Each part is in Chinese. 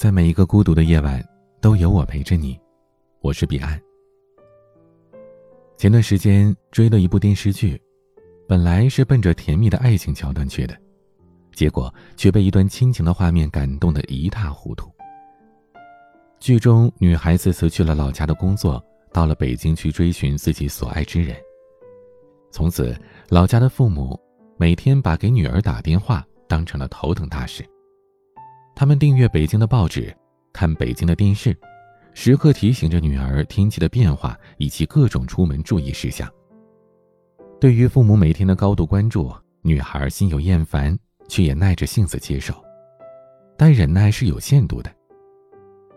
在每一个孤独的夜晚，都有我陪着你。我是彼岸。前段时间追了一部电视剧，本来是奔着甜蜜的爱情桥段去的，结果却被一段亲情的画面感动得一塌糊涂。剧中女孩子辞去了老家的工作，到了北京去追寻自己所爱之人。从此，老家的父母每天把给女儿打电话当成了头等大事。他们订阅北京的报纸，看北京的电视，时刻提醒着女儿天气的变化以及各种出门注意事项。对于父母每天的高度关注，女孩心有厌烦，却也耐着性子接受。但忍耐是有限度的。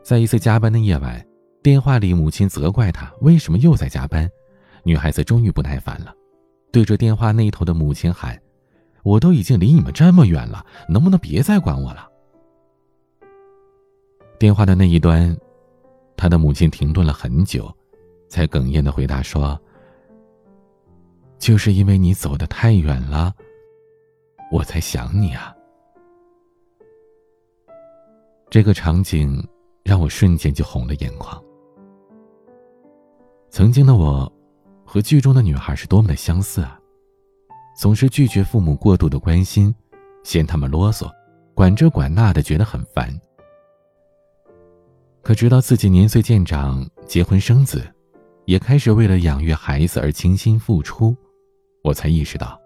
在一次加班的夜晚，电话里母亲责怪她为什么又在加班，女孩子终于不耐烦了，对着电话那头的母亲喊：“我都已经离你们这么远了，能不能别再管我了？”电话的那一端，他的母亲停顿了很久，才哽咽的回答说：“就是因为你走的太远了，我才想你啊。”这个场景让我瞬间就红了眼眶。曾经的我，和剧中的女孩是多么的相似啊！总是拒绝父母过度的关心，嫌他们啰嗦，管这管那的，觉得很烦。可直到自己年岁渐长，结婚生子，也开始为了养育孩子而倾心付出，我才意识到，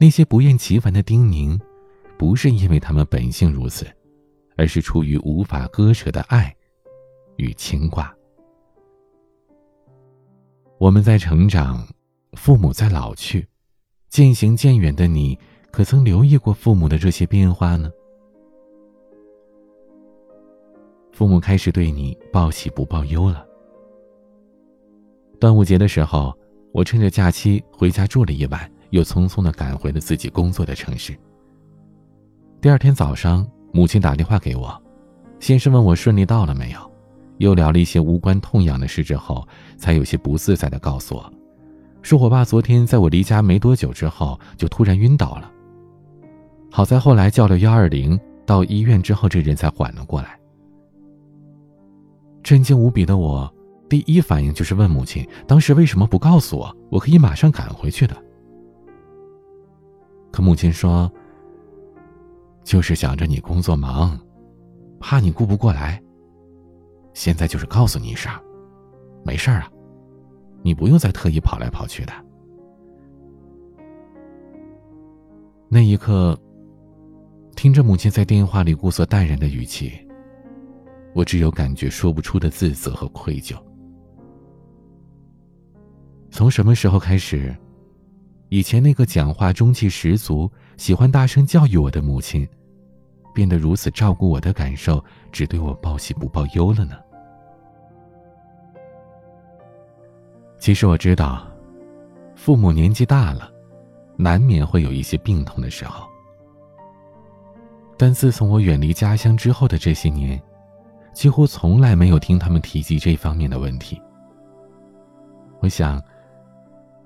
那些不厌其烦的叮咛，不是因为他们本性如此，而是出于无法割舍的爱与牵挂。我们在成长，父母在老去，渐行渐远的你，可曾留意过父母的这些变化呢？父母开始对你报喜不报忧了。端午节的时候，我趁着假期回家住了一晚，又匆匆的赶回了自己工作的城市。第二天早上，母亲打电话给我，先是问我顺利到了没有，又聊了一些无关痛痒的事之后，才有些不自在的告诉我，说我爸昨天在我离家没多久之后就突然晕倒了。好在后来叫了幺二零，到医院之后这人才缓了过来。震惊无比的我，第一反应就是问母亲：“当时为什么不告诉我？我可以马上赶回去的。”可母亲说：“就是想着你工作忙，怕你顾不过来。现在就是告诉你一声，没事儿啊，你不用再特意跑来跑去的。”那一刻，听着母亲在电话里故作淡然的语气。我只有感觉说不出的自责和愧疚。从什么时候开始，以前那个讲话中气十足、喜欢大声教育我的母亲，变得如此照顾我的感受，只对我报喜不报忧了呢？其实我知道，父母年纪大了，难免会有一些病痛的时候。但自从我远离家乡之后的这些年，几乎从来没有听他们提及这方面的问题。我想，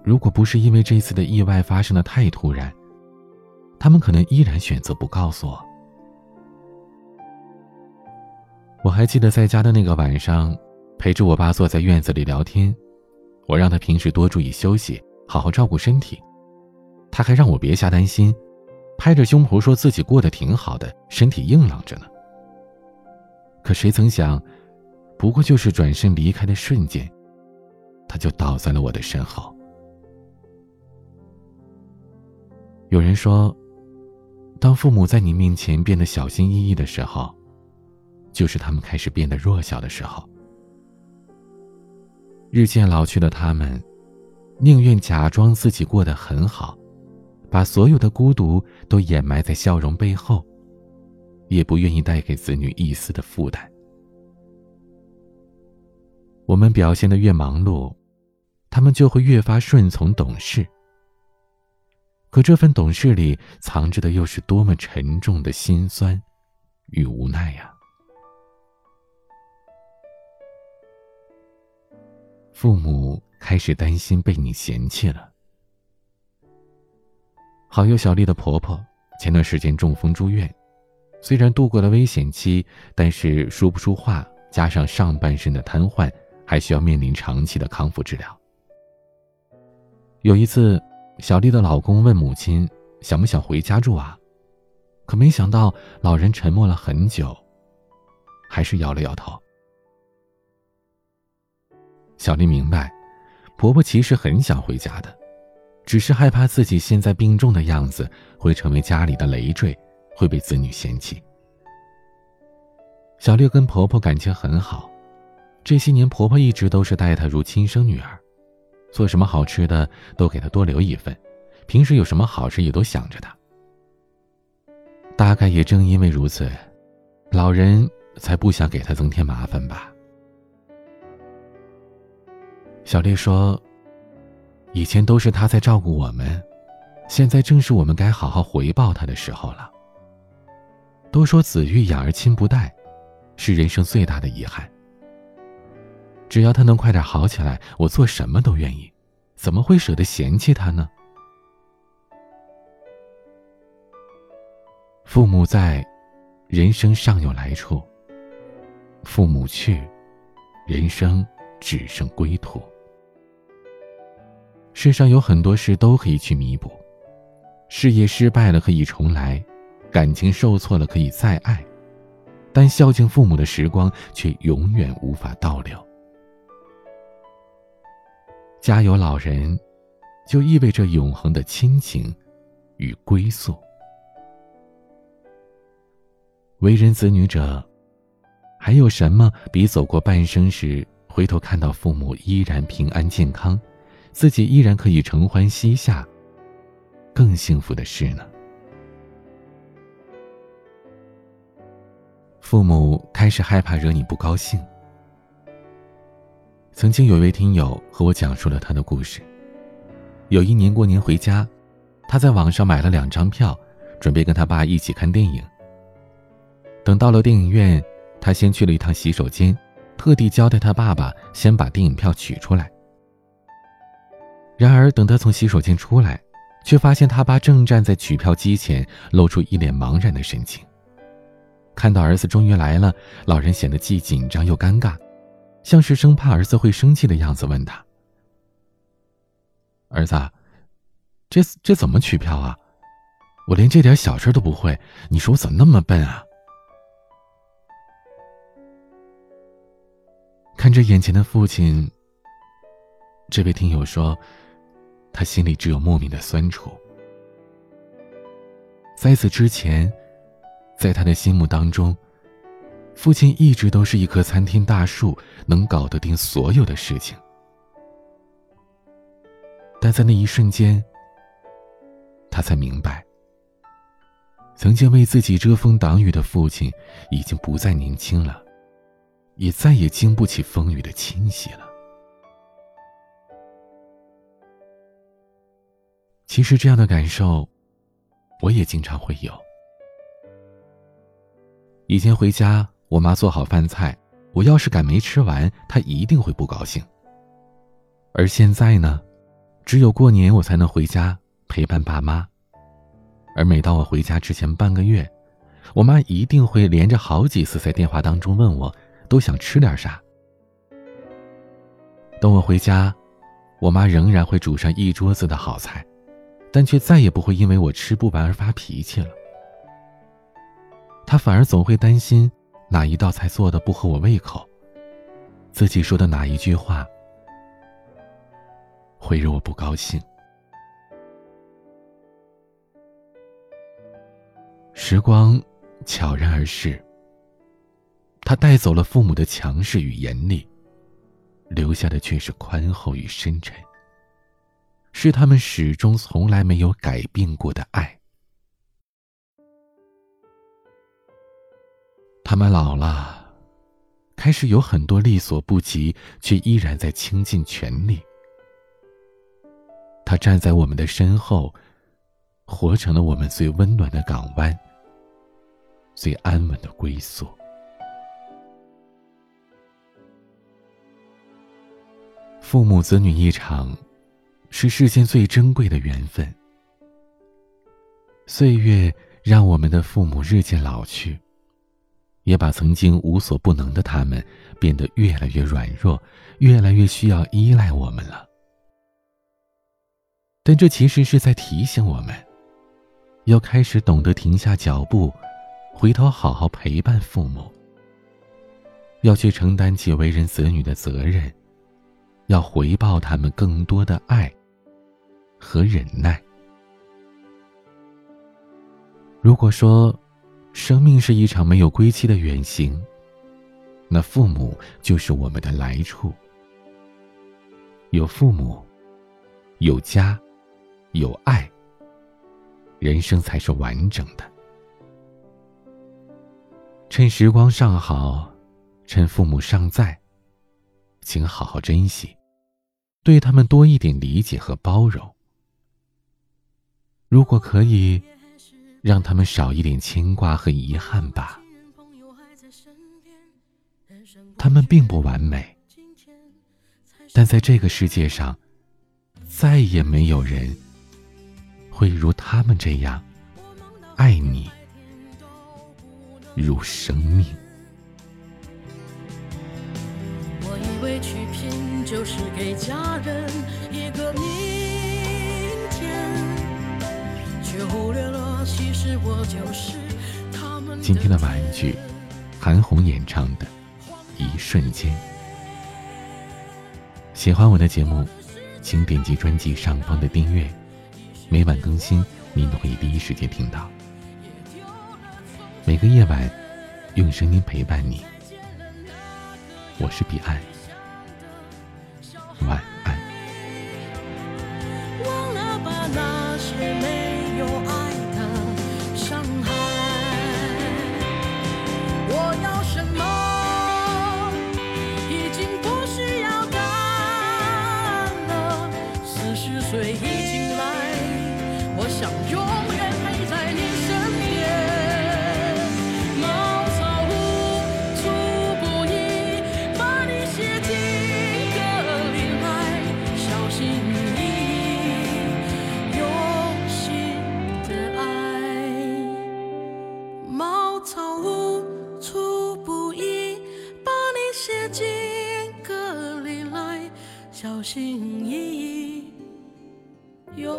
如果不是因为这次的意外发生的太突然，他们可能依然选择不告诉我。我还记得在家的那个晚上，陪着我爸坐在院子里聊天，我让他平时多注意休息，好好照顾身体，他还让我别瞎担心，拍着胸脯说自己过得挺好的，身体硬朗着呢。可谁曾想，不过就是转身离开的瞬间，他就倒在了我的身后。有人说，当父母在你面前变得小心翼翼的时候，就是他们开始变得弱小的时候。日渐老去的他们，宁愿假装自己过得很好，把所有的孤独都掩埋在笑容背后。也不愿意带给子女一丝的负担。我们表现的越忙碌，他们就会越发顺从懂事。可这份懂事里藏着的又是多么沉重的心酸与无奈呀！父母开始担心被你嫌弃了。好友小丽的婆婆前段时间中风住院。虽然度过了危险期，但是说不出话，加上上半身的瘫痪，还需要面临长期的康复治疗。有一次，小丽的老公问母亲想不想回家住啊？可没想到老人沉默了很久，还是摇了摇头。小丽明白，婆婆其实很想回家的，只是害怕自己现在病重的样子会成为家里的累赘。会被子女嫌弃。小丽跟婆婆感情很好，这些年婆婆一直都是待她如亲生女儿，做什么好吃的都给她多留一份，平时有什么好事也都想着她。大概也正因为如此，老人才不想给她增添麻烦吧。小丽说：“以前都是她在照顾我们，现在正是我们该好好回报她的时候了。”都说子欲养而亲不待，是人生最大的遗憾。只要他能快点好起来，我做什么都愿意，怎么会舍得嫌弃他呢？父母在，人生尚有来处；父母去，人生只剩归途。世上有很多事都可以去弥补，事业失败了可以重来。感情受挫了可以再爱，但孝敬父母的时光却永远无法倒流。家有老人，就意味着永恒的亲情与归宿。为人子女者，还有什么比走过半生时回头看到父母依然平安健康，自己依然可以承欢膝下，更幸福的事呢？父母开始害怕惹你不高兴。曾经有一位听友和我讲述了他的故事。有一年过年回家，他在网上买了两张票，准备跟他爸一起看电影。等到了电影院，他先去了一趟洗手间，特地交代他爸爸先把电影票取出来。然而等他从洗手间出来，却发现他爸正站在取票机前，露出一脸茫然的神情。看到儿子终于来了，老人显得既紧张又尴尬，像是生怕儿子会生气的样子，问他：“儿子，这这怎么取票啊？我连这点小事都不会，你说我怎么那么笨啊？”看着眼前的父亲，这位听友说，他心里只有莫名的酸楚。在此之前。在他的心目当中，父亲一直都是一棵参天大树，能搞得定所有的事情。但在那一瞬间，他才明白，曾经为自己遮风挡雨的父亲，已经不再年轻了，也再也经不起风雨的侵袭了。其实这样的感受，我也经常会有。以前回家，我妈做好饭菜，我要是敢没吃完，她一定会不高兴。而现在呢，只有过年我才能回家陪伴爸妈，而每当我回家之前半个月，我妈一定会连着好几次在电话当中问我，都想吃点啥。等我回家，我妈仍然会煮上一桌子的好菜，但却再也不会因为我吃不完而发脾气了。他反而总会担心哪一道菜做的不合我胃口，自己说的哪一句话会惹我不高兴。时光悄然而逝，他带走了父母的强势与严厉，留下的却是宽厚与深沉，是他们始终从来没有改变过的爱。他们老了，开始有很多力所不及，却依然在倾尽全力。他站在我们的身后，活成了我们最温暖的港湾，最安稳的归宿。父母子女一场，是世间最珍贵的缘分。岁月。让我们的父母日渐老去，也把曾经无所不能的他们变得越来越软弱，越来越需要依赖我们了。但这其实是在提醒我们，要开始懂得停下脚步，回头好好陪伴父母。要去承担起为人子女的责任，要回报他们更多的爱和忍耐。如果说，生命是一场没有归期的远行，那父母就是我们的来处。有父母，有家，有爱，人生才是完整的。趁时光尚好。趁父母尚在，请好好珍惜，对他们多一点理解和包容。如果可以，让他们少一点牵挂和遗憾吧。他们并不完美，但在这个世界上，再也没有人会如他们这样爱你，如生命。今天的晚安曲，韩红演唱的《一瞬间》。喜欢我的节目，请点击专辑上方的订阅，每晚更新，您都可以第一时间听到。每个夜晚，用声音陪伴你。我是彼岸。晚。小心翼翼，用